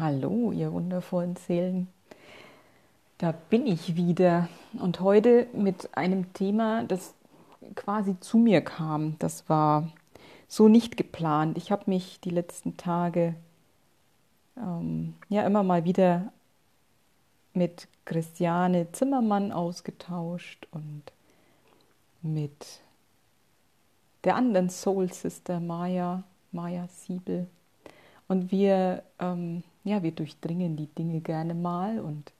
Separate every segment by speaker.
Speaker 1: Hallo, ihr wundervollen Seelen. Da bin ich wieder und heute mit einem Thema, das quasi zu mir kam. Das war so nicht geplant. Ich habe mich die letzten Tage ähm, ja immer mal wieder mit Christiane Zimmermann ausgetauscht und mit der anderen Soul Sister Maya, Maya Siebel. Und wir ähm, ja, wir durchdringen die Dinge gerne mal und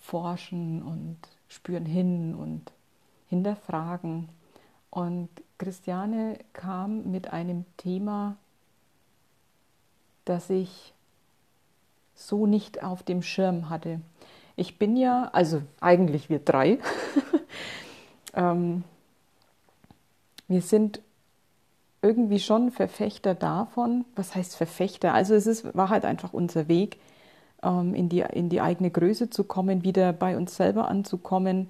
Speaker 1: forschen und spüren hin und hinterfragen. Und Christiane kam mit einem Thema, das ich so nicht auf dem Schirm hatte. Ich bin ja, also eigentlich wir drei, ähm, wir sind irgendwie schon Verfechter davon. Was heißt Verfechter? Also es ist, war halt einfach unser Weg, ähm, in, die, in die eigene Größe zu kommen, wieder bei uns selber anzukommen,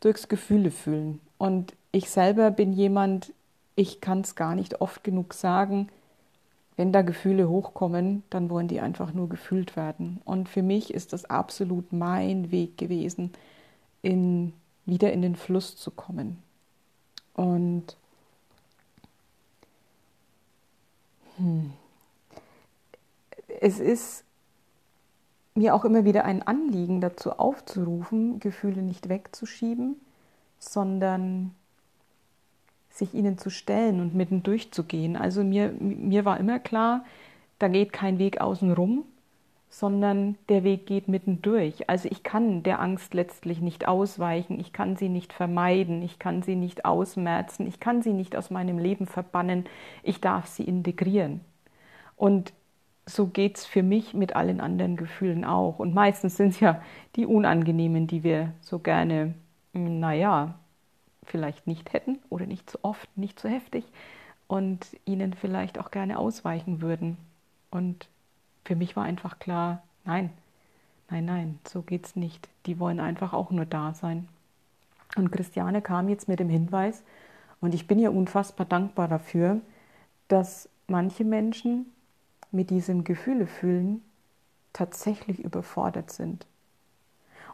Speaker 1: durchs Gefühle fühlen. Und ich selber bin jemand, ich kann es gar nicht oft genug sagen, wenn da Gefühle hochkommen, dann wollen die einfach nur gefühlt werden. Und für mich ist das absolut mein Weg gewesen, in, wieder in den Fluss zu kommen. Und Es ist mir auch immer wieder ein Anliegen dazu aufzurufen, Gefühle nicht wegzuschieben, sondern sich ihnen zu stellen und mitten durchzugehen. Also mir, mir war immer klar, da geht kein Weg außen rum, sondern der Weg geht mittendurch. Also ich kann der Angst letztlich nicht ausweichen, ich kann sie nicht vermeiden, ich kann sie nicht ausmerzen, ich kann sie nicht aus meinem Leben verbannen, ich darf sie integrieren. Und so geht es für mich mit allen anderen Gefühlen auch. Und meistens sind es ja die unangenehmen, die wir so gerne, naja, vielleicht nicht hätten oder nicht so oft, nicht so heftig und ihnen vielleicht auch gerne ausweichen würden. Und für mich war einfach klar, nein, nein, nein, so geht's nicht. Die wollen einfach auch nur da sein. Und Christiane kam jetzt mit dem Hinweis, und ich bin ihr unfassbar dankbar dafür, dass manche Menschen mit diesem Gefühle fühlen tatsächlich überfordert sind.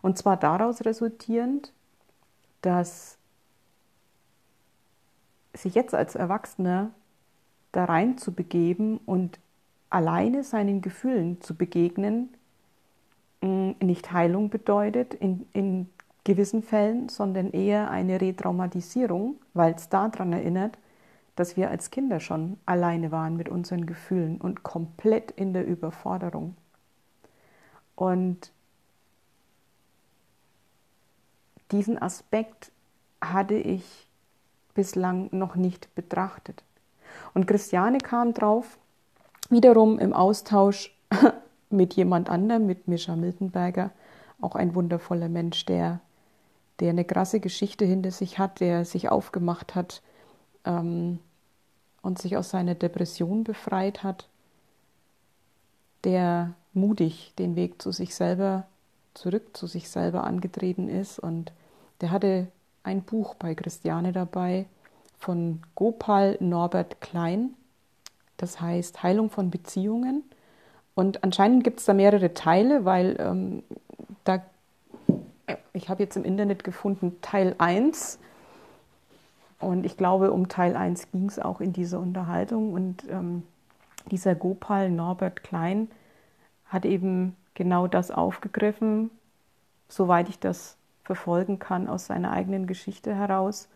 Speaker 1: Und zwar daraus resultierend, dass sich jetzt als Erwachsener da rein zu begeben und alleine seinen Gefühlen zu begegnen, mm, nicht Heilung bedeutet in, in gewissen Fällen, sondern eher eine Retraumatisierung, weil es daran erinnert, dass wir als Kinder schon alleine waren mit unseren Gefühlen und komplett in der Überforderung. Und diesen Aspekt hatte ich bislang noch nicht betrachtet. Und Christiane kam drauf, wiederum im Austausch mit jemand anderem, mit Mischa Miltenberger, auch ein wundervoller Mensch, der, der eine krasse Geschichte hinter sich hat, der sich aufgemacht hat ähm, und sich aus seiner Depression befreit hat, der mutig den Weg zu sich selber, zurück zu sich selber angetreten ist. Und der hatte ein Buch bei Christiane dabei von Gopal Norbert Klein das heißt Heilung von Beziehungen. Und anscheinend gibt es da mehrere Teile, weil ähm, da, äh, ich habe jetzt im Internet gefunden Teil 1. Und ich glaube, um Teil 1 ging es auch in dieser Unterhaltung. Und ähm, dieser Gopal Norbert Klein hat eben genau das aufgegriffen, soweit ich das verfolgen kann aus seiner eigenen Geschichte heraus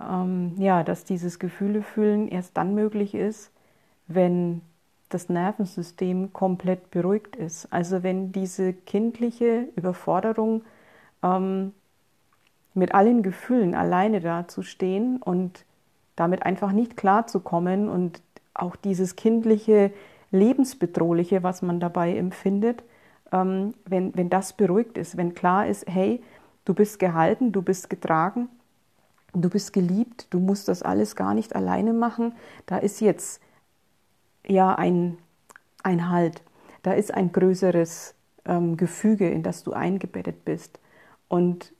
Speaker 1: ähm, ja, dass dieses Gefühlefühlen erst dann möglich ist, wenn das Nervensystem komplett beruhigt ist. Also wenn diese kindliche Überforderung ähm, mit allen Gefühlen alleine dazustehen und damit einfach nicht klarzukommen und auch dieses kindliche Lebensbedrohliche, was man dabei empfindet, ähm, wenn, wenn das beruhigt ist, wenn klar ist, hey, du bist gehalten, du bist getragen, du bist geliebt, du musst das alles gar nicht alleine machen. Da ist jetzt ja ein, ein Halt, da ist ein größeres ähm, Gefüge, in das du eingebettet bist. Und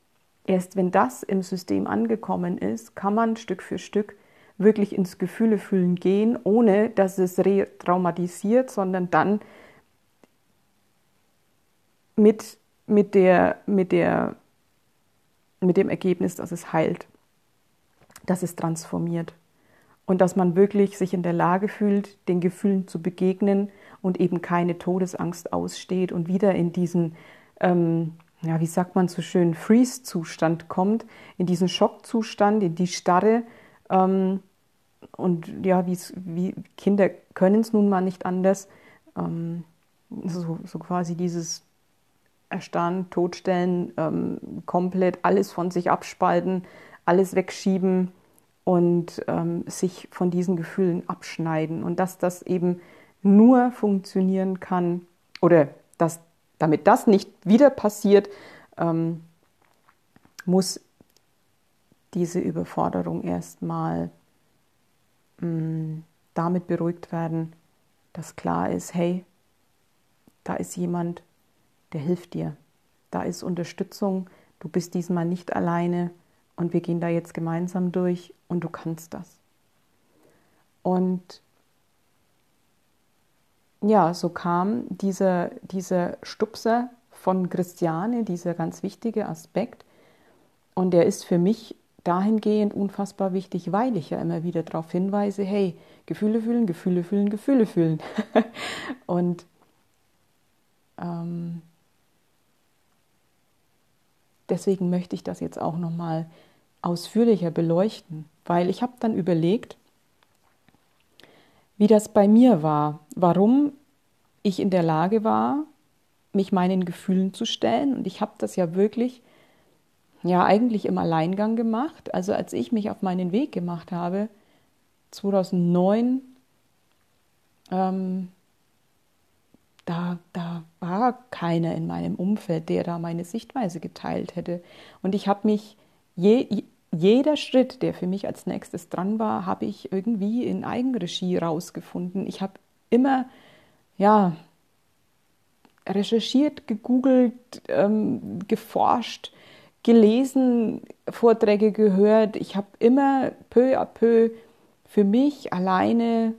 Speaker 1: erst wenn das im System angekommen ist, kann man Stück für Stück wirklich ins Gefühle fühlen gehen, ohne dass es retraumatisiert, sondern dann mit, mit, der, mit, der, mit dem Ergebnis, dass es heilt, dass es transformiert und dass man wirklich sich in der Lage fühlt, den Gefühlen zu begegnen und eben keine Todesangst aussteht und wieder in diesen, ähm, ja, wie sagt man so schön, Freeze-Zustand kommt, in diesen Schockzustand, in die Starre. Ähm, und ja, wie Kinder können es nun mal nicht anders. Ähm, so, so quasi dieses Erstarren, Totstellen, ähm, komplett alles von sich abspalten, alles wegschieben und ähm, sich von diesen Gefühlen abschneiden. Und dass das eben nur funktionieren kann oder dass damit das nicht wieder passiert, ähm, muss diese Überforderung erstmal mm, damit beruhigt werden, dass klar ist, hey, da ist jemand, der hilft dir. Da ist Unterstützung, du bist diesmal nicht alleine und wir gehen da jetzt gemeinsam durch und du kannst das. Und ja, so kam dieser, dieser Stupser von Christiane, dieser ganz wichtige Aspekt. Und der ist für mich dahingehend unfassbar wichtig, weil ich ja immer wieder darauf hinweise, hey, Gefühle fühlen, Gefühle fühlen, Gefühle fühlen. und ähm, deswegen möchte ich das jetzt auch nochmal ausführlicher beleuchten, weil ich habe dann überlegt, wie das bei mir war, warum ich in der Lage war, mich meinen Gefühlen zu stellen. Und ich habe das ja wirklich, ja, eigentlich im Alleingang gemacht. Also als ich mich auf meinen Weg gemacht habe, 2009, ähm, da, da war keiner in meinem Umfeld, der da meine Sichtweise geteilt hätte. Und ich habe mich je, jeder Schritt, der für mich als nächstes dran war, habe ich irgendwie in Eigenregie rausgefunden. Ich habe immer, ja, recherchiert, gegoogelt, ähm, geforscht, gelesen, Vorträge gehört. Ich habe immer peu à peu für mich alleine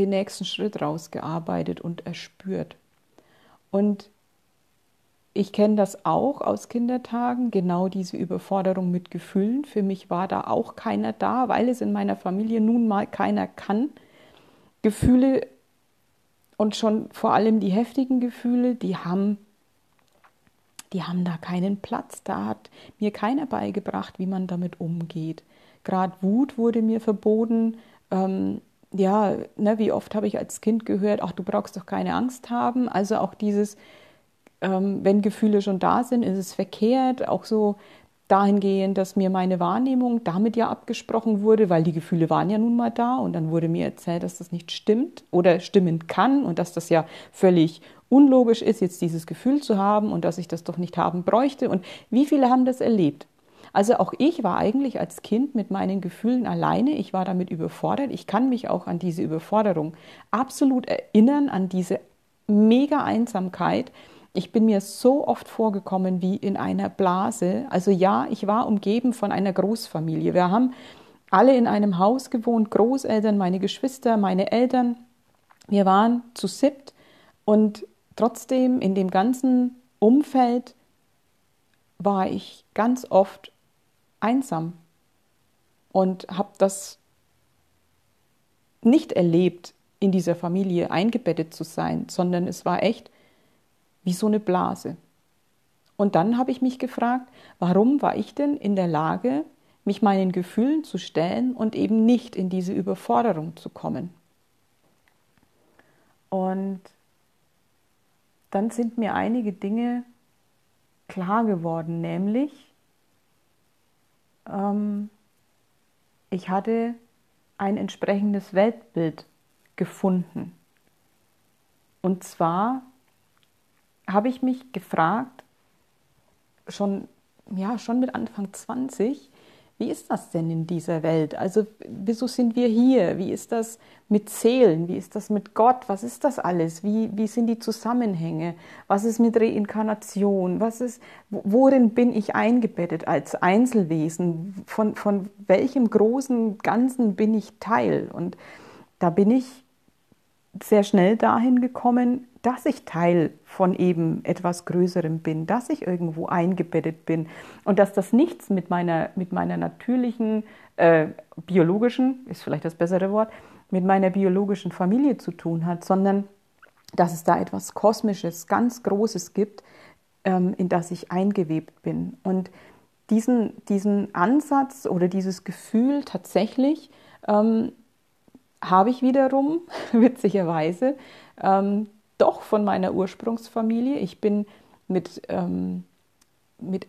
Speaker 1: den nächsten Schritt rausgearbeitet und erspürt. Und ich kenne das auch aus Kindertagen, genau diese Überforderung mit Gefühlen. Für mich war da auch keiner da, weil es in meiner Familie nun mal keiner kann. Gefühle und schon vor allem die heftigen Gefühle, die haben, die haben da keinen Platz. Da hat mir keiner beigebracht, wie man damit umgeht. Gerade Wut wurde mir verboten. Ähm, ja, ne, wie oft habe ich als Kind gehört, ach, du brauchst doch keine Angst haben. Also auch dieses, ähm, wenn Gefühle schon da sind, ist es verkehrt. Auch so dahingehend, dass mir meine Wahrnehmung damit ja abgesprochen wurde, weil die Gefühle waren ja nun mal da und dann wurde mir erzählt, dass das nicht stimmt oder stimmen kann und dass das ja völlig unlogisch ist, jetzt dieses Gefühl zu haben und dass ich das doch nicht haben bräuchte. Und wie viele haben das erlebt? Also auch ich war eigentlich als Kind mit meinen Gefühlen alleine. Ich war damit überfordert. Ich kann mich auch an diese Überforderung absolut erinnern, an diese mega Einsamkeit, ich bin mir so oft vorgekommen wie in einer Blase. Also ja, ich war umgeben von einer Großfamilie. Wir haben alle in einem Haus gewohnt, Großeltern, meine Geschwister, meine Eltern. Wir waren zu siebt und trotzdem in dem ganzen Umfeld war ich ganz oft einsam und habe das nicht erlebt, in dieser Familie eingebettet zu sein, sondern es war echt wie so eine Blase. Und dann habe ich mich gefragt, warum war ich denn in der Lage, mich meinen Gefühlen zu stellen und eben nicht in diese Überforderung zu kommen. Und dann sind mir einige Dinge klar geworden, nämlich ähm, ich hatte ein entsprechendes Weltbild gefunden. Und zwar habe ich mich gefragt, schon, ja, schon mit Anfang 20, wie ist das denn in dieser Welt? Also wieso sind wir hier? Wie ist das mit Seelen? Wie ist das mit Gott? Was ist das alles? Wie, wie sind die Zusammenhänge? Was ist mit Reinkarnation? Was ist, worin bin ich eingebettet als Einzelwesen? Von, von welchem großen Ganzen bin ich Teil? Und da bin ich sehr schnell dahin gekommen, dass ich Teil von eben etwas Größerem bin, dass ich irgendwo eingebettet bin und dass das nichts mit meiner, mit meiner natürlichen, äh, biologischen, ist vielleicht das bessere Wort, mit meiner biologischen Familie zu tun hat, sondern dass es da etwas Kosmisches, ganz Großes gibt, ähm, in das ich eingewebt bin. Und diesen, diesen Ansatz oder dieses Gefühl tatsächlich ähm, habe ich wiederum, witzigerweise, ähm, doch von meiner Ursprungsfamilie. Ich bin mit, ähm, mit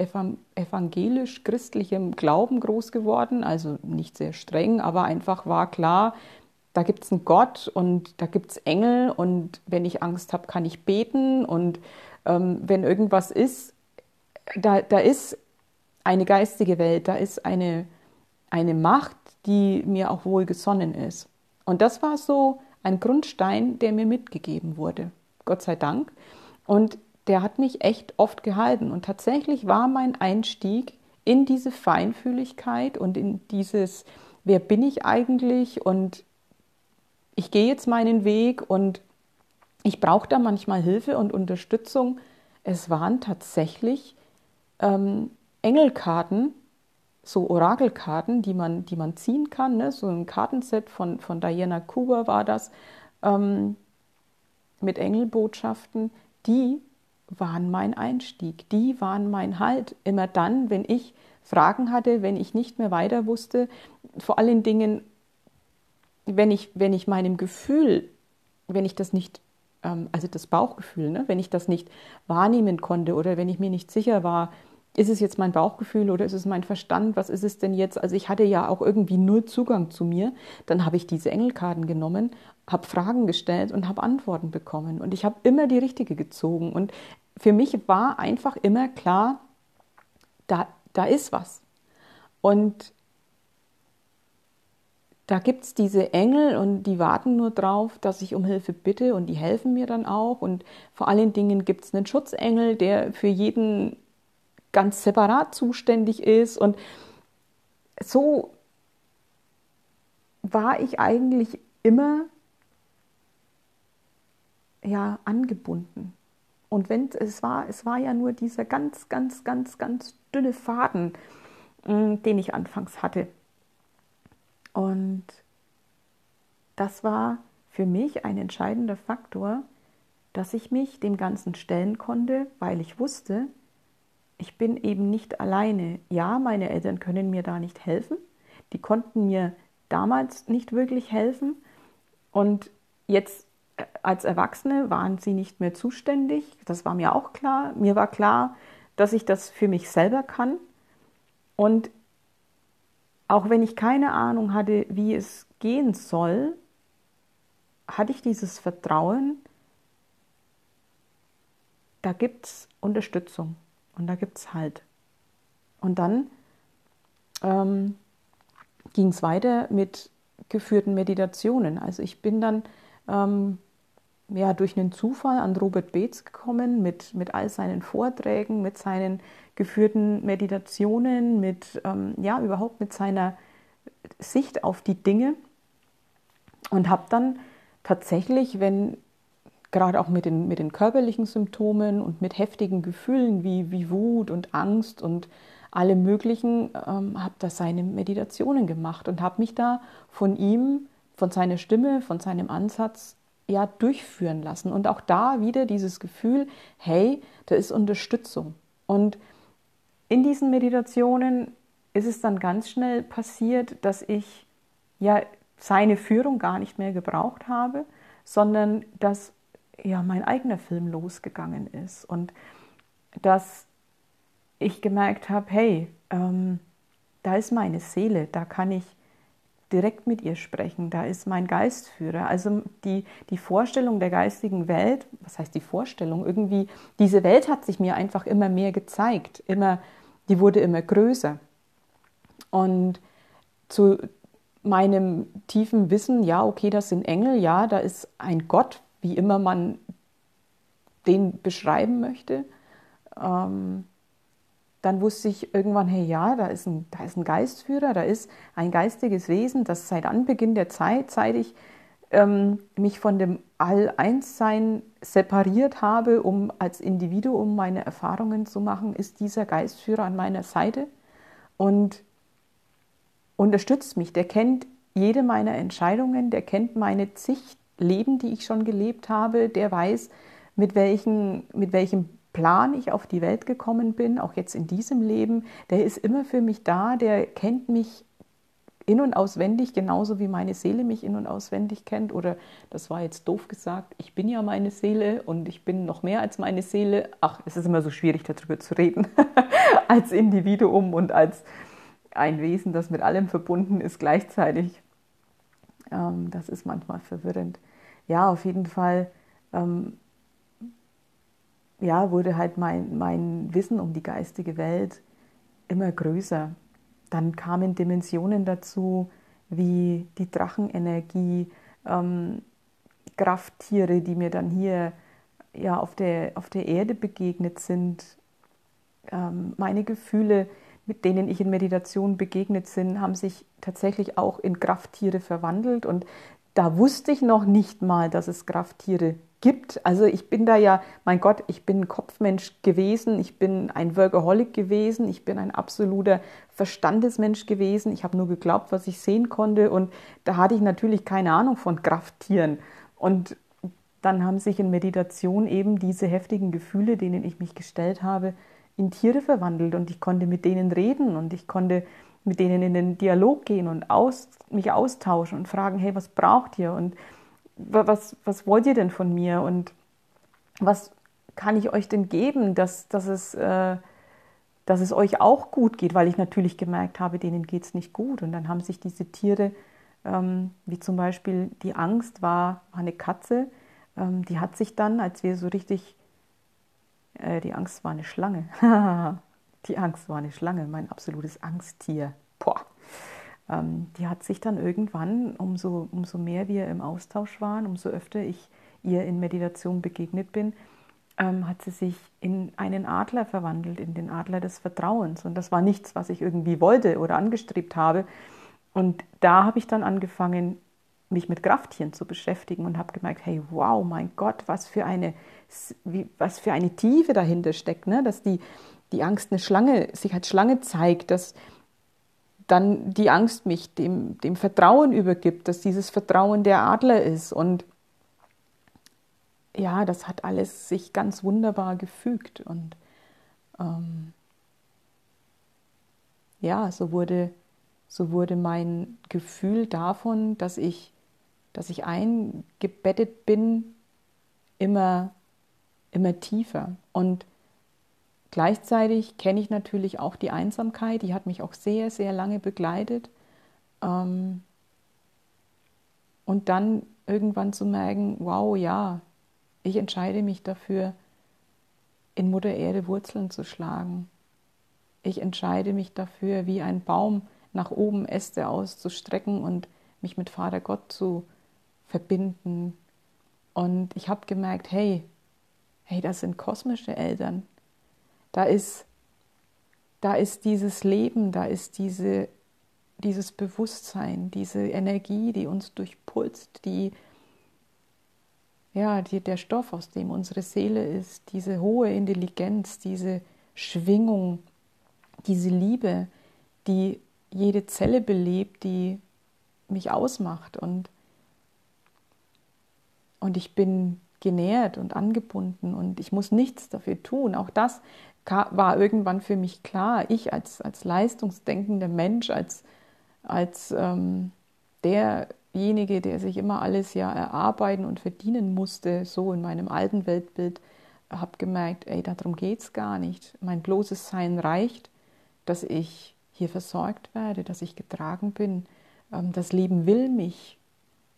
Speaker 1: evangelisch-christlichem Glauben groß geworden, also nicht sehr streng, aber einfach war klar, da gibt es einen Gott und da gibt es Engel und wenn ich Angst habe, kann ich beten und ähm, wenn irgendwas ist, da, da ist eine geistige Welt, da ist eine, eine Macht, die mir auch wohlgesonnen ist. Und das war so ein Grundstein, der mir mitgegeben wurde. Gott sei Dank. Und der hat mich echt oft gehalten. Und tatsächlich war mein Einstieg in diese Feinfühligkeit und in dieses, wer bin ich eigentlich und ich gehe jetzt meinen Weg und ich brauche da manchmal Hilfe und Unterstützung. Es waren tatsächlich ähm, Engelkarten, so Orakelkarten, die man, die man ziehen kann. Ne? So ein Kartenset von, von Diana Kuba war das, ähm, mit Engelbotschaften, die waren mein Einstieg, die waren mein Halt. Immer dann, wenn ich Fragen hatte, wenn ich nicht mehr weiter wusste, vor allen Dingen, wenn ich, wenn ich meinem Gefühl, wenn ich das nicht, ähm, also das Bauchgefühl, ne, wenn ich das nicht wahrnehmen konnte oder wenn ich mir nicht sicher war, ist es jetzt mein Bauchgefühl oder ist es mein Verstand? Was ist es denn jetzt? Also ich hatte ja auch irgendwie null Zugang zu mir. Dann habe ich diese Engelkarten genommen, habe Fragen gestellt und habe Antworten bekommen. Und ich habe immer die richtige gezogen. Und für mich war einfach immer klar, da, da ist was. Und da gibt es diese Engel und die warten nur drauf, dass ich um Hilfe bitte und die helfen mir dann auch. Und vor allen Dingen gibt es einen Schutzengel, der für jeden ganz separat zuständig ist. Und so war ich eigentlich immer ja angebunden. Und wenn es war, es war ja nur dieser ganz, ganz, ganz, ganz dünne Faden, mm, den ich anfangs hatte. Und das war für mich ein entscheidender Faktor, dass ich mich dem Ganzen stellen konnte, weil ich wusste, ich bin eben nicht alleine. Ja, meine Eltern können mir da nicht helfen. Die konnten mir damals nicht wirklich helfen. Und jetzt äh, als Erwachsene waren sie nicht mehr zuständig. Das war mir auch klar. Mir war klar, dass ich das für mich selber kann. Und auch wenn ich keine Ahnung hatte, wie es gehen soll, hatte ich dieses Vertrauen, da gibt es Unterstützung. Und da gibt es halt. Und dann ähm, ging es weiter mit geführten Meditationen. Also ich bin dann ähm, ja, durch einen Zufall an Robert Beetz gekommen mit, mit all seinen Vorträgen, mit seinen geführten Meditationen, mit ähm, ja überhaupt mit seiner Sicht auf die Dinge und habe dann tatsächlich, wenn gerade auch mit den, mit den körperlichen Symptomen und mit heftigen Gefühlen wie, wie Wut und Angst und alle möglichen, ähm, habe da seine Meditationen gemacht und habe mich da von ihm, von seiner Stimme, von seinem Ansatz ja durchführen lassen. Und auch da wieder dieses Gefühl, hey, da ist Unterstützung. Und in diesen Meditationen ist es dann ganz schnell passiert, dass ich ja seine Führung gar nicht mehr gebraucht habe, sondern dass ja mein eigener Film losgegangen ist und dass ich gemerkt habe, hey, ähm, da ist meine Seele, da kann ich direkt mit ihr sprechen, da ist mein Geistführer. Also die, die Vorstellung der geistigen Welt, was heißt die Vorstellung? Irgendwie, diese Welt hat sich mir einfach immer mehr gezeigt, immer, die wurde immer größer. Und zu meinem tiefen Wissen, ja, okay, das sind Engel, ja, da ist ein Gott, wie immer man den beschreiben möchte. Ähm, dann wusste ich irgendwann, hey, ja, da ist, ein, da ist ein Geistführer, da ist ein geistiges Wesen, das seit Anbeginn der Zeit, seit ich ähm, mich von dem All-Eins-Sein separiert habe, um als Individuum meine Erfahrungen zu machen, ist dieser Geistführer an meiner Seite und unterstützt mich. Der kennt jede meiner Entscheidungen, der kennt meine zig Leben, die ich schon gelebt habe, der weiß, mit, welchen, mit welchem Plan ich auf die Welt gekommen bin, auch jetzt in diesem Leben, der ist immer für mich da, der kennt mich in und auswendig, genauso wie meine Seele mich in und auswendig kennt. Oder das war jetzt doof gesagt, ich bin ja meine Seele und ich bin noch mehr als meine Seele. Ach, es ist immer so schwierig darüber zu reden, als Individuum und als ein Wesen, das mit allem verbunden ist gleichzeitig. Ähm, das ist manchmal verwirrend. Ja, auf jeden Fall ähm, ja, wurde halt mein, mein Wissen um die geistige Welt immer größer. Dann kamen Dimensionen dazu, wie die Drachenenergie, ähm, Krafttiere, die mir dann hier ja, auf, der, auf der Erde begegnet sind, ähm, meine Gefühle, mit denen ich in Meditation begegnet bin, haben sich tatsächlich auch in Krafttiere verwandelt. Und da wusste ich noch nicht mal, dass es Krafttiere gibt. Also ich bin da ja, mein Gott, ich bin ein Kopfmensch gewesen, ich bin ein Workaholic gewesen, ich bin ein absoluter Verstandesmensch gewesen. Ich habe nur geglaubt, was ich sehen konnte und da hatte ich natürlich keine Ahnung von Krafttieren. Und dann haben sich in Meditation eben diese heftigen Gefühle, denen ich mich gestellt habe, in Tiere verwandelt und ich konnte mit denen reden und ich konnte mit denen in den Dialog gehen und aus, mich austauschen und fragen, hey, was braucht ihr? Und was, was wollt ihr denn von mir und was kann ich euch denn geben, dass, dass, es, äh, dass es euch auch gut geht, weil ich natürlich gemerkt habe, denen geht es nicht gut. Und dann haben sich diese Tiere, ähm, wie zum Beispiel die Angst war, war eine Katze, ähm, die hat sich dann, als wir so richtig, äh, die Angst war eine Schlange, die Angst war eine Schlange, mein absolutes Angsttier. Boah ähm, die hat sich dann irgendwann, umso, umso mehr wir im Austausch waren, umso öfter ich ihr in Meditation begegnet bin, ähm, hat sie sich in einen Adler verwandelt, in den Adler des Vertrauens. Und das war nichts, was ich irgendwie wollte oder angestrebt habe. Und da habe ich dann angefangen, mich mit Krafttieren zu beschäftigen und habe gemerkt, hey, wow, mein Gott, was für eine, was für eine Tiefe dahinter steckt, ne? dass die, die Angst eine Schlange, sich als Schlange zeigt, dass dann die Angst mich dem, dem Vertrauen übergibt, dass dieses Vertrauen der Adler ist. Und ja, das hat alles sich ganz wunderbar gefügt. Und ähm, ja, so wurde, so wurde mein Gefühl davon, dass ich, dass ich eingebettet bin, immer, immer tiefer. Und Gleichzeitig kenne ich natürlich auch die Einsamkeit, die hat mich auch sehr, sehr lange begleitet. Ähm, und dann irgendwann zu merken, wow, ja, ich entscheide mich dafür, in Mutter Erde Wurzeln zu schlagen. Ich entscheide mich dafür, wie ein Baum nach oben Äste auszustrecken und mich mit Vater Gott zu verbinden. Und ich habe gemerkt, hey, hey, das sind kosmische Eltern. Da ist, da ist dieses Leben, da ist diese, dieses Bewusstsein, diese Energie, die uns durchpulst, die, ja, die, der Stoff, aus dem unsere Seele ist, diese hohe Intelligenz, diese Schwingung, diese Liebe, die jede Zelle belebt, die mich ausmacht. Und, und ich bin genährt und angebunden und ich muss nichts dafür tun. Auch das war irgendwann für mich klar, ich als, als leistungsdenkender Mensch, als, als ähm, derjenige, der sich immer alles ja erarbeiten und verdienen musste, so in meinem alten Weltbild, habe gemerkt, ey, darum geht es gar nicht. Mein bloßes Sein reicht, dass ich hier versorgt werde, dass ich getragen bin. Ähm, das Leben will mich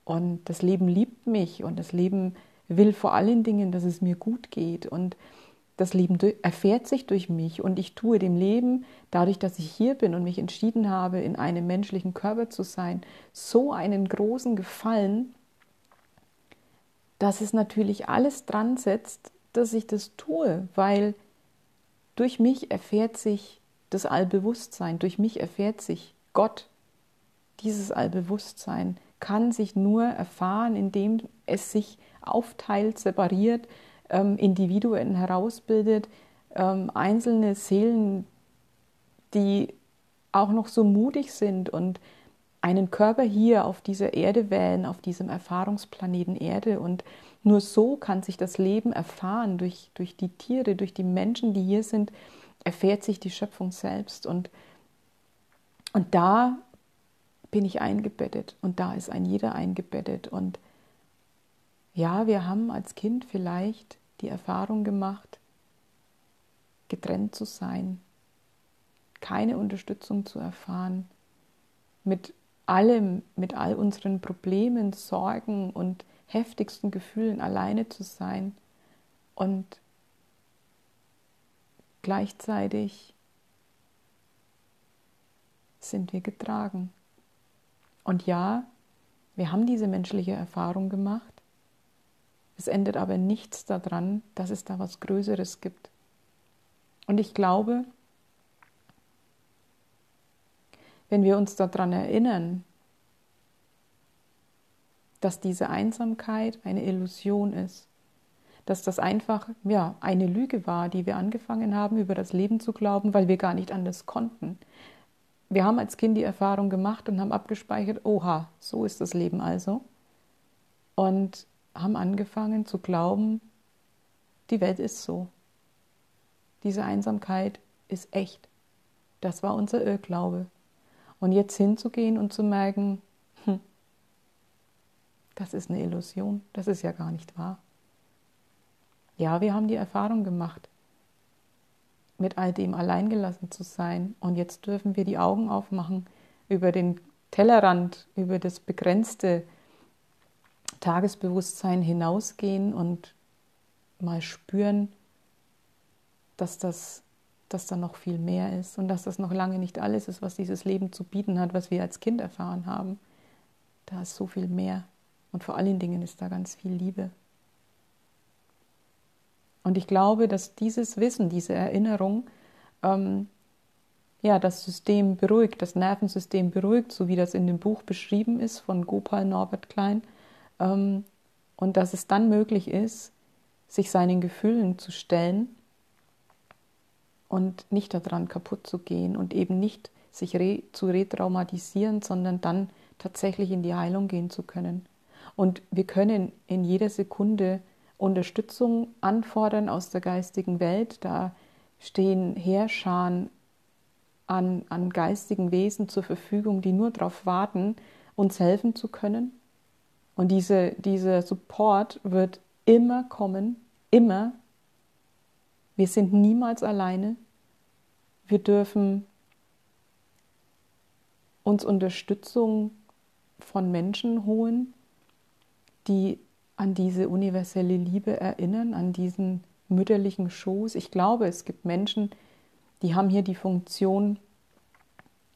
Speaker 1: und das Leben liebt mich und das Leben will vor allen Dingen, dass es mir gut geht. Und das Leben erfährt sich durch mich und ich tue dem Leben, dadurch, dass ich hier bin und mich entschieden habe, in einem menschlichen Körper zu sein, so einen großen Gefallen, dass es natürlich alles dran setzt, dass ich das tue, weil durch mich erfährt sich das Allbewusstsein, durch mich erfährt sich Gott. Dieses Allbewusstsein kann sich nur erfahren, indem es sich aufteilt, separiert, ähm, Individuen herausbildet, ähm, einzelne Seelen, die auch noch so mutig sind und einen Körper hier auf dieser Erde wählen, auf diesem Erfahrungsplaneten Erde. Und nur so kann sich das Leben erfahren, durch, durch die Tiere, durch die Menschen, die hier sind, erfährt sich die Schöpfung selbst. Und, und da bin ich eingebettet und da ist ein jeder eingebettet. Und ja, wir haben als Kind vielleicht die Erfahrung gemacht, getrennt zu sein, keine Unterstützung zu erfahren, mit allem, mit all unseren Problemen, Sorgen und heftigsten Gefühlen alleine zu sein und gleichzeitig sind wir getragen. Und ja, wir haben diese menschliche Erfahrung gemacht. Es ändert aber nichts daran, dass es da was Größeres gibt. Und ich glaube, wenn wir uns daran erinnern, dass diese Einsamkeit eine Illusion ist, dass das einfach ja eine Lüge war, die wir angefangen haben, über das Leben zu glauben, weil wir gar nicht anders konnten. Wir haben als Kind die Erfahrung gemacht und haben abgespeichert, oha, so ist das Leben also. Und haben angefangen zu glauben, die Welt ist so. Diese Einsamkeit ist echt. Das war unser Irrglaube. Und jetzt hinzugehen und zu merken, hm, das ist eine Illusion, das ist ja gar nicht wahr. Ja, wir haben die Erfahrung gemacht, mit all dem alleingelassen zu sein. Und jetzt dürfen wir die Augen aufmachen über den Tellerrand, über das begrenzte Tagesbewusstsein hinausgehen und mal spüren, dass das dass da noch viel mehr ist und dass das noch lange nicht alles ist, was dieses Leben zu bieten hat, was wir als Kind erfahren haben. Da ist so viel mehr und vor allen Dingen ist da ganz viel Liebe. Und ich glaube, dass dieses Wissen, diese Erinnerung, ähm, ja, das System beruhigt, das Nervensystem beruhigt, so wie das in dem Buch beschrieben ist von Gopal Norbert Klein. Ähm, und dass es dann möglich ist, sich seinen Gefühlen zu stellen und nicht daran kaputt zu gehen und eben nicht sich re zu retraumatisieren, sondern dann tatsächlich in die Heilung gehen zu können. Und wir können in jeder Sekunde Unterstützung anfordern aus der geistigen Welt. Da stehen Heerscharen an, an geistigen Wesen zur Verfügung, die nur darauf warten, uns helfen zu können. Und diese, dieser Support wird immer kommen, immer. Wir sind niemals alleine. Wir dürfen uns Unterstützung von Menschen holen, die an diese universelle Liebe erinnern, an diesen mütterlichen Schoß. Ich glaube, es gibt Menschen, die haben hier die Funktion,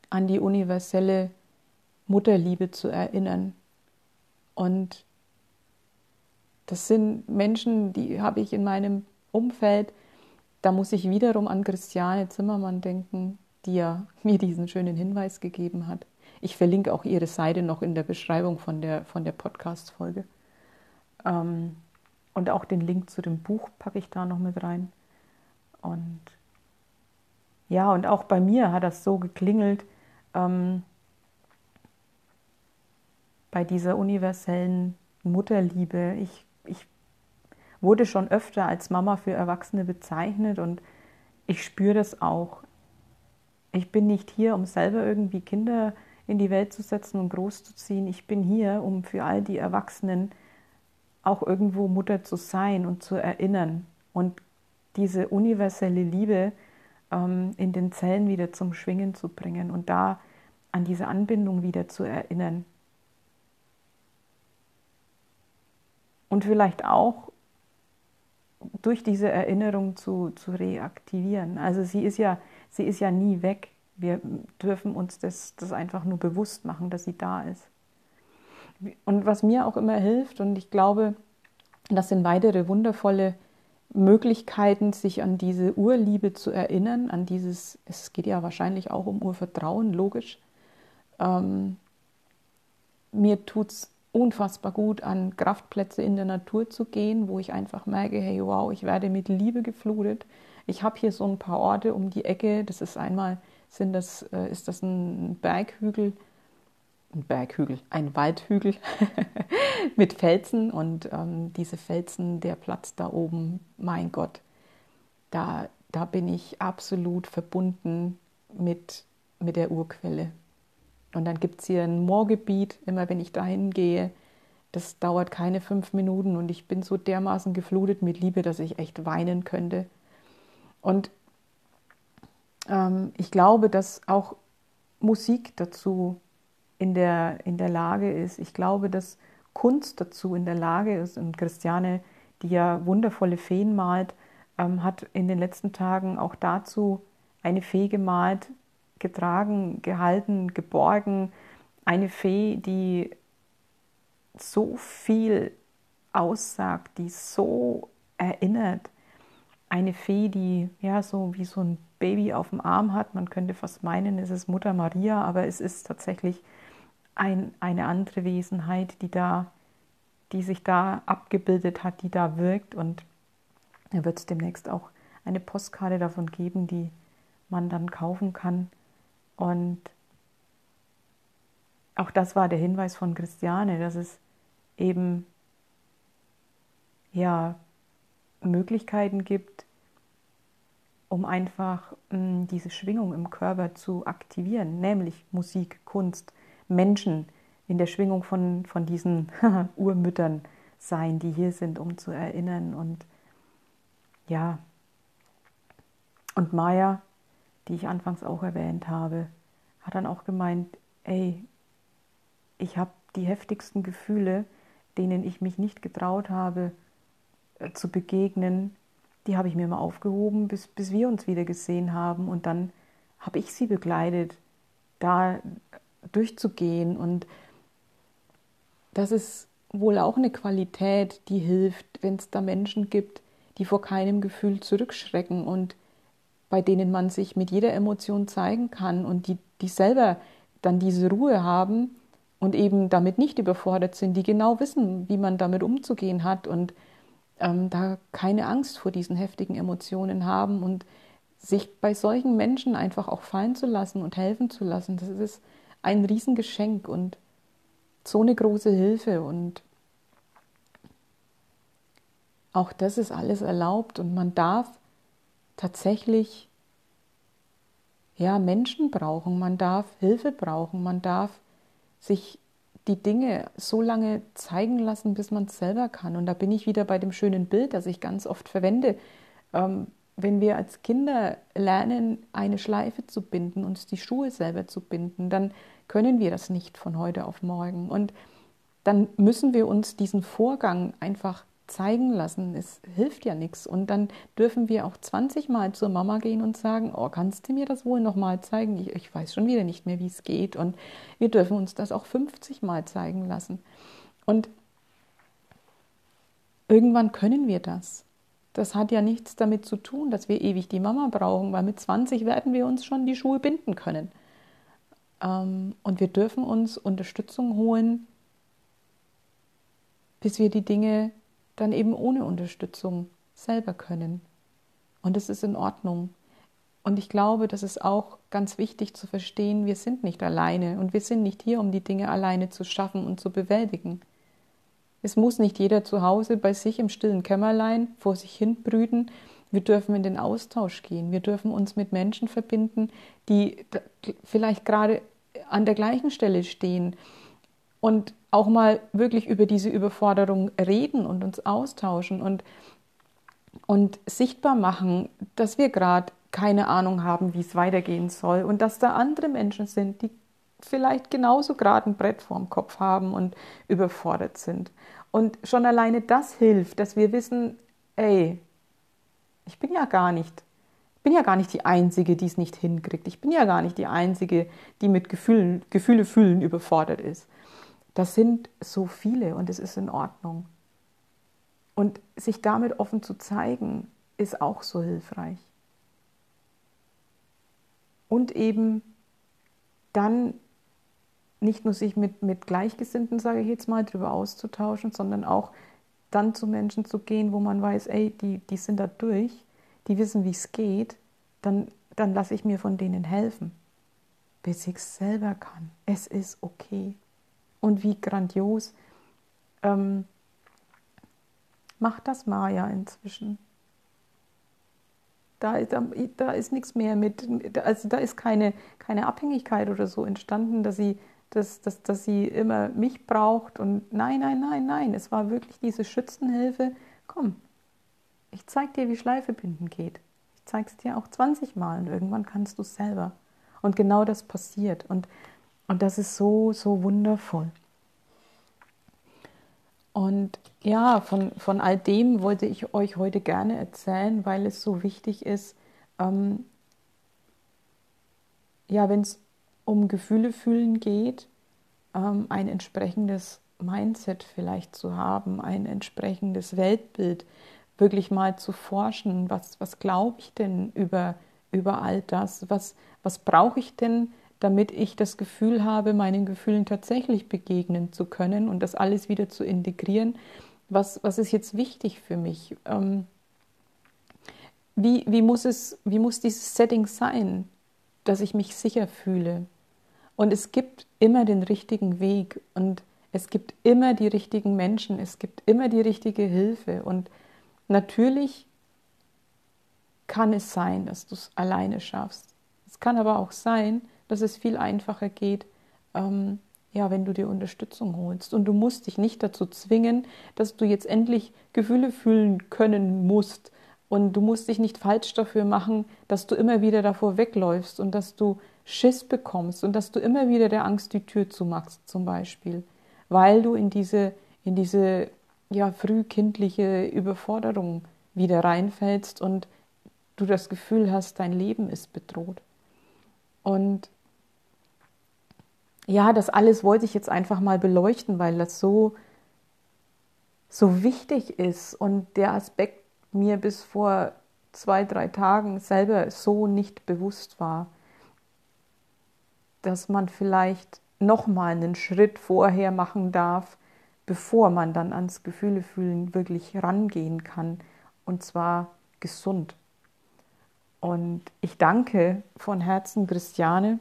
Speaker 1: an die universelle Mutterliebe zu erinnern. Und das sind Menschen, die habe ich in meinem Umfeld. Da muss ich wiederum an Christiane Zimmermann denken, die ja mir diesen schönen Hinweis gegeben hat. Ich verlinke auch ihre Seite noch in der Beschreibung von der, von der Podcast-Folge. Ähm, und auch den Link zu dem Buch packe ich da noch mit rein. Und ja, und auch bei mir hat das so geklingelt, ähm, bei dieser universellen Mutterliebe. Ich, ich wurde schon öfter als Mama für Erwachsene bezeichnet und ich spüre das auch. Ich bin nicht hier, um selber irgendwie Kinder in die Welt zu setzen und großzuziehen. Ich bin hier, um für all die Erwachsenen auch irgendwo Mutter zu sein und zu erinnern und diese universelle Liebe ähm, in den Zellen wieder zum Schwingen zu bringen und da an diese Anbindung wieder zu erinnern. Und vielleicht auch durch diese Erinnerung zu, zu reaktivieren. Also sie ist ja, sie ist ja nie weg. Wir dürfen uns das, das einfach nur bewusst machen, dass sie da ist. Und was mir auch immer hilft, und ich glaube, das sind weitere wundervolle Möglichkeiten, sich an diese Urliebe zu erinnern, an dieses, es geht ja wahrscheinlich auch um Urvertrauen, logisch. Ähm, mir tut es unfassbar gut, an Kraftplätze in der Natur zu gehen, wo ich einfach merke, hey, wow, ich werde mit Liebe geflutet. Ich habe hier so ein paar Orte um die Ecke. Das ist einmal, sind das, äh, ist das ein Berghügel, ein Berghügel, ein Waldhügel mit Felsen und ähm, diese Felsen, der Platz da oben, mein Gott, da, da bin ich absolut verbunden mit, mit der Urquelle. Und dann gibt es hier ein Moorgebiet, immer wenn ich dahin gehe. Das dauert keine fünf Minuten und ich bin so dermaßen geflutet mit Liebe, dass ich echt weinen könnte. Und ähm, ich glaube, dass auch Musik dazu in der, in der Lage ist. Ich glaube, dass Kunst dazu in der Lage ist. Und Christiane, die ja wundervolle Feen malt, ähm, hat in den letzten Tagen auch dazu eine Fee gemalt, getragen, gehalten, geborgen. Eine Fee, die so viel aussagt, die so erinnert. Eine Fee, die ja so wie so ein Baby auf dem Arm hat. Man könnte fast meinen, es ist Mutter Maria, aber es ist tatsächlich ein, eine andere Wesenheit, die da, die sich da abgebildet hat, die da wirkt. Und da wird es demnächst auch eine Postkarte davon geben, die man dann kaufen kann. Und auch das war der Hinweis von Christiane, dass es eben ja Möglichkeiten gibt, um einfach mh, hm, diese Schwingung im Körper zu aktivieren, nämlich Musik, Kunst, Menschen in der Schwingung von, von diesen Urmüttern sein, die hier sind, um zu erinnern. Und ja, und Maya die ich anfangs auch erwähnt habe, hat dann auch gemeint, ey, ich habe die heftigsten Gefühle, denen ich mich nicht getraut habe äh, zu begegnen, die habe ich mir mal aufgehoben, bis, bis wir uns wieder gesehen haben. Und dann habe ich sie begleitet, da durchzugehen. Und das ist wohl auch eine Qualität, die hilft, wenn es da Menschen gibt, die vor keinem Gefühl zurückschrecken und bei denen man sich mit jeder Emotion zeigen kann und die, die selber dann diese Ruhe haben und eben damit nicht überfordert sind, die genau wissen, wie man damit umzugehen hat und ähm, da keine Angst vor diesen heftigen Emotionen haben und sich bei solchen Menschen einfach auch fallen zu lassen und helfen zu lassen, das ist ein Riesengeschenk und so eine große Hilfe und auch das ist alles erlaubt und man darf tatsächlich ja, Menschen brauchen, man darf Hilfe brauchen, man darf sich die Dinge so lange zeigen lassen, bis man es selber kann. Und da bin ich wieder bei dem schönen Bild, das ich ganz oft verwende. Ähm, wenn wir als Kinder lernen, eine Schleife zu binden, uns die Schuhe selber zu binden, dann können wir das nicht von heute auf morgen. Und dann müssen wir uns diesen Vorgang einfach zeigen lassen. Es hilft ja nichts. Und dann dürfen wir auch 20 Mal zur Mama gehen und sagen, oh, kannst du mir das wohl nochmal zeigen? Ich, ich weiß schon wieder nicht mehr, wie es geht. Und wir dürfen uns das auch 50 Mal zeigen lassen. Und irgendwann können wir das. Das hat ja nichts damit zu tun, dass wir ewig die Mama brauchen, weil mit 20 werden wir uns schon die Schuhe binden können. Ähm, und wir dürfen uns Unterstützung holen, bis wir die Dinge dann eben ohne Unterstützung selber können. Und es ist in Ordnung. Und ich glaube, das ist auch ganz wichtig zu verstehen, wir sind nicht alleine und wir sind nicht hier, um die Dinge alleine zu schaffen und zu bewältigen. Es muss nicht jeder zu Hause bei sich im stillen Kämmerlein vor sich hin brüten. Wir dürfen in den Austausch gehen. Wir dürfen uns mit Menschen verbinden, die vielleicht gerade an der gleichen Stelle stehen und auch mal wirklich über diese Überforderung reden und uns austauschen und, und sichtbar machen, dass wir gerade keine Ahnung haben, wie es weitergehen soll und dass da andere Menschen sind, die vielleicht genauso gerade ein Brett vorm Kopf haben und überfordert sind. Und schon alleine das hilft, dass wir wissen, ey, Ich bin ja gar nicht, bin ja gar nicht die Einzige, die es nicht hinkriegt. Ich bin ja gar nicht die Einzige, die mit Gefühlen, Gefühle fühlen überfordert ist. Das sind so viele und es ist in Ordnung. Und sich damit offen zu zeigen, ist auch so hilfreich. Und eben dann nicht nur sich mit, mit Gleichgesinnten, sage ich jetzt mal, darüber auszutauschen, sondern auch dann zu Menschen zu gehen, wo man weiß, ey, die, die sind da durch, die wissen, wie es geht, dann, dann lasse ich mir von denen helfen, bis ich es selber kann. Es ist okay. Und wie grandios ähm, macht das Maya inzwischen. Da, da, da ist nichts mehr mit, also da ist keine, keine Abhängigkeit oder so entstanden, dass sie, dass, dass, dass sie immer mich braucht und nein, nein, nein, nein. Es war wirklich diese Schützenhilfe. Komm, ich zeig dir, wie Schleife binden geht. Ich zeig's dir auch 20 Mal und irgendwann kannst du es selber. Und genau das passiert. Und, und das ist so, so wundervoll. Und ja, von, von all dem wollte ich euch heute gerne erzählen, weil es so wichtig ist, ähm, ja, wenn es um Gefühle fühlen geht, ähm, ein entsprechendes Mindset vielleicht zu haben, ein entsprechendes Weltbild, wirklich mal zu forschen, was, was glaube ich denn über, über all das, was, was brauche ich denn, damit ich das Gefühl habe, meinen Gefühlen tatsächlich begegnen zu können und das alles wieder zu integrieren. Was, was ist jetzt wichtig für mich? Ähm, wie, wie, muss es, wie muss dieses Setting sein, dass ich mich sicher fühle? Und es gibt immer den richtigen Weg und es gibt immer die richtigen Menschen, es gibt immer die richtige Hilfe. Und natürlich kann es sein, dass du es alleine schaffst. Es kann aber auch sein, dass es viel einfacher geht, ähm, ja, wenn du dir Unterstützung holst. Und du musst dich nicht dazu zwingen, dass du jetzt endlich Gefühle fühlen können musst. Und du musst dich nicht falsch dafür machen, dass du immer wieder davor wegläufst und dass du Schiss bekommst und dass du immer wieder der Angst die Tür zumachst, zum Beispiel, weil du in diese, in diese ja, frühkindliche Überforderung wieder reinfällst und du das Gefühl hast, dein Leben ist bedroht. Und ja, das alles wollte ich jetzt einfach mal beleuchten, weil das so, so wichtig ist und der Aspekt mir bis vor zwei, drei Tagen selber so nicht bewusst war, dass man vielleicht nochmal einen Schritt vorher machen darf, bevor man dann ans Gefühlefühlen wirklich rangehen kann und zwar gesund. Und ich danke von Herzen Christiane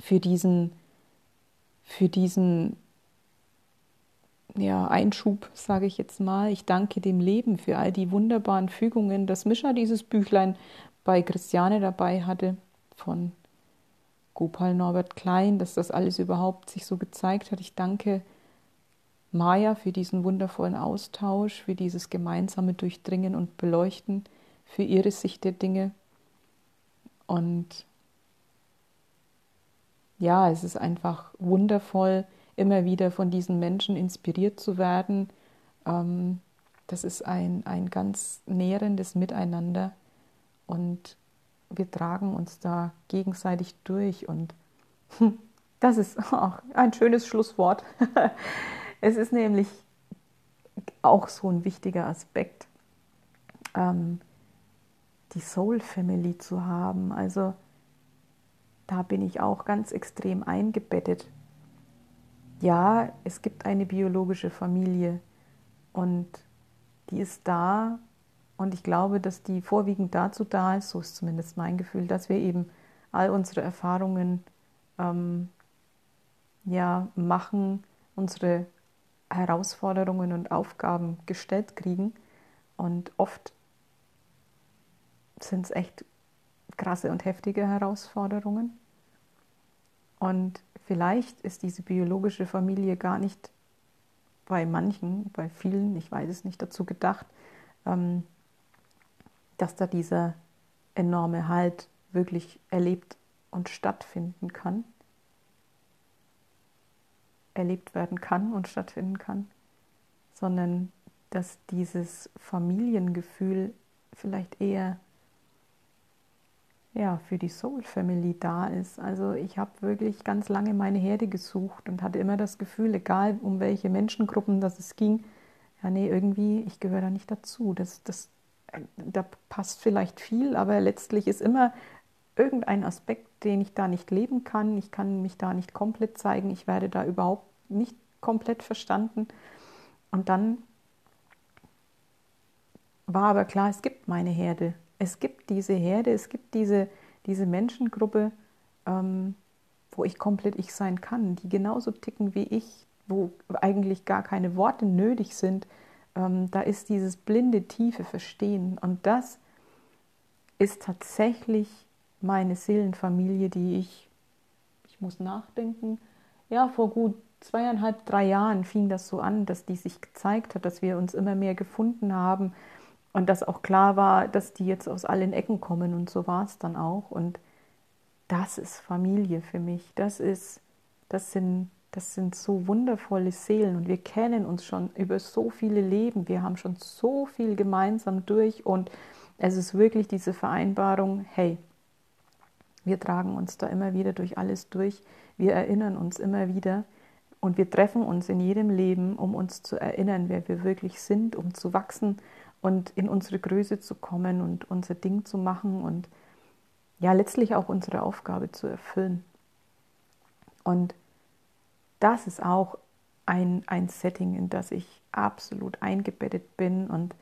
Speaker 1: für diesen, für diesen ja, Einschub, sage ich jetzt mal. Ich danke dem Leben für all die wunderbaren Fügungen, dass Mischa dieses Büchlein bei Christiane dabei hatte von Gopal Norbert Klein, dass das alles überhaupt sich so gezeigt hat. Ich danke Maya für diesen wundervollen Austausch, für dieses gemeinsame Durchdringen und Beleuchten, für ihre Sicht der Dinge. Und ja, es ist einfach wundervoll, immer wieder von diesen Menschen inspiriert zu werden. Ähm, das ist ein, ein ganz nährendes Miteinander und wir tragen uns da gegenseitig durch und das ist auch ein schönes Schlusswort. es ist nämlich auch so ein wichtiger Aspekt, ähm, die Soul Family zu haben. Also da bin ich auch ganz extrem eingebettet. Ja, es gibt eine biologische Familie und die ist da und ich glaube, dass die vorwiegend dazu da ist, so ist zumindest mein Gefühl, dass wir eben all unsere Erfahrungen ähm, ja, machen, unsere Herausforderungen und Aufgaben gestellt kriegen. Und oft sind es echt krasse und heftige Herausforderungen. Und vielleicht ist diese biologische Familie gar nicht bei manchen, bei vielen, ich weiß es nicht, dazu gedacht, ähm, dass da dieser enorme Halt wirklich erlebt und stattfinden kann, erlebt werden kann und stattfinden kann, sondern dass dieses Familiengefühl vielleicht eher ja, für die Soul Family da ist. Also ich habe wirklich ganz lange meine Herde gesucht und hatte immer das Gefühl, egal um welche Menschengruppen das es ging, ja nee, irgendwie, ich gehöre da nicht dazu. Das, das, da passt vielleicht viel, aber letztlich ist immer irgendein Aspekt, den ich da nicht leben kann. Ich kann mich da nicht komplett zeigen. Ich werde da überhaupt nicht komplett verstanden. Und dann war aber klar, es gibt meine Herde es gibt diese Herde, es gibt diese, diese Menschengruppe, ähm, wo ich komplett ich sein kann, die genauso ticken wie ich, wo eigentlich gar keine Worte nötig sind. Ähm, da ist dieses blinde, tiefe Verstehen. Und das ist tatsächlich meine Seelenfamilie, die ich, ich muss nachdenken, ja, vor gut zweieinhalb, drei Jahren fing das so an, dass die sich gezeigt hat, dass wir uns immer mehr gefunden haben, und dass auch klar war, dass die jetzt aus allen Ecken kommen und so war es dann auch. Und das ist Familie für mich. Das ist, das sind, das sind so wundervolle Seelen und wir kennen uns schon über so viele Leben. Wir haben schon so viel gemeinsam durch und es ist wirklich diese Vereinbarung, hey, wir tragen uns da immer wieder durch alles durch. Wir erinnern uns immer wieder und wir treffen uns in jedem Leben, um uns zu erinnern, wer wir wirklich sind, um zu wachsen und in unsere Größe zu kommen und unser Ding zu machen und ja, letztlich auch unsere Aufgabe zu erfüllen. Und das ist auch ein, ein Setting, in das ich absolut eingebettet bin und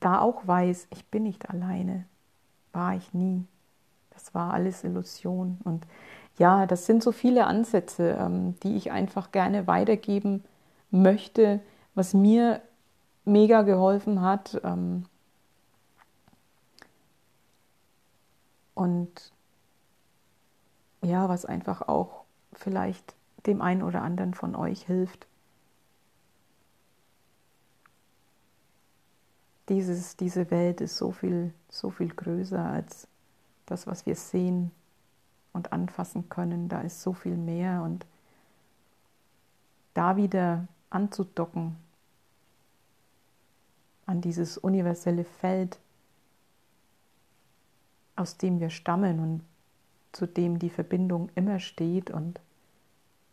Speaker 1: da auch weiß, ich bin nicht alleine, war ich nie. Das war alles Illusion. Und ja, das sind so viele Ansätze, ähm, die ich einfach gerne weitergeben möchte, was mir mega geholfen hat. Ähm, und ja, was einfach auch vielleicht dem einen oder anderen von euch hilft. Dieses, diese Welt ist so viel, so viel größer als das, was wir sehen und anfassen können. Da ist so viel mehr und da wieder anzudocken an dieses universelle Feld, aus dem wir stammen und zu dem die Verbindung immer steht und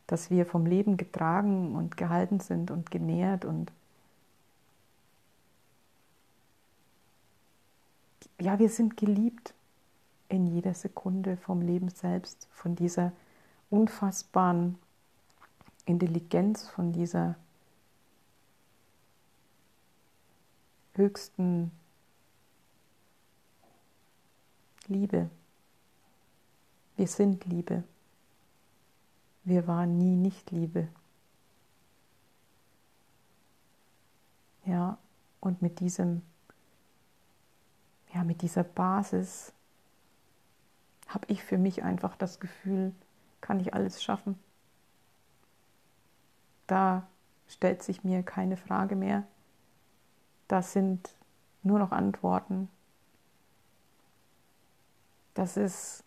Speaker 1: dass wir vom Leben getragen und gehalten sind und genährt und ja, wir sind geliebt in jeder Sekunde vom Leben selbst, von dieser unfassbaren Intelligenz, von dieser höchsten Liebe. Wir sind Liebe. Wir waren nie nicht Liebe. Ja, und mit diesem, ja, mit dieser Basis habe ich für mich einfach das Gefühl, kann ich alles schaffen. Da stellt sich mir keine Frage mehr, das sind nur noch Antworten. Das ist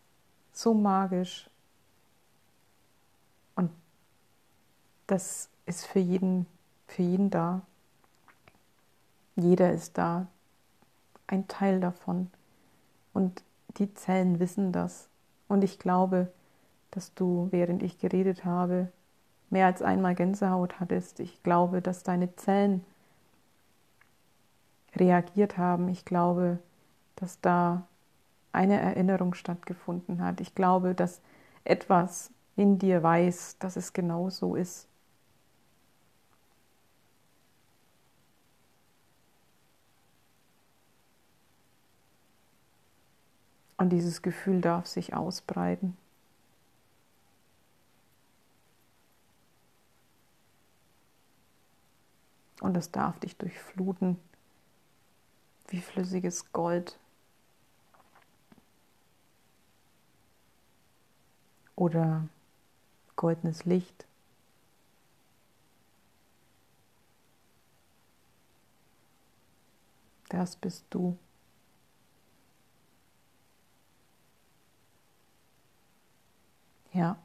Speaker 1: so magisch. Und das ist für jeden, für jeden da. Jeder ist da. Ein Teil davon. Und die Zellen wissen das. Und ich glaube, dass du, während ich geredet habe, mehr als einmal Gänsehaut hattest. Ich glaube, dass deine Zellen reagiert haben. Ich glaube, dass da eine Erinnerung stattgefunden hat. Ich glaube, dass etwas in dir weiß, dass es genau so ist. Und dieses Gefühl darf sich ausbreiten. Und es darf dich durchfluten wie flüssiges Gold. Oder goldenes Licht. Das bist du. Ja,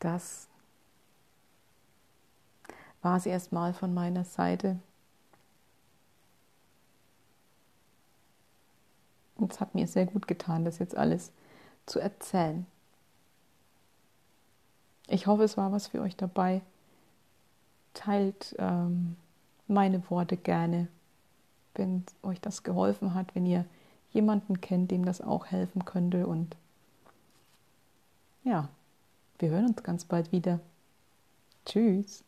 Speaker 1: das war es erstmal von meiner Seite. Und es hat mir sehr gut getan, das jetzt alles zu erzählen. Ich hoffe, es war was für euch dabei. Teilt ähm, meine Worte gerne, wenn euch das geholfen hat, wenn ihr jemanden kennt, dem das auch helfen könnte. Und ja, wir hören uns ganz bald wieder. Tschüss.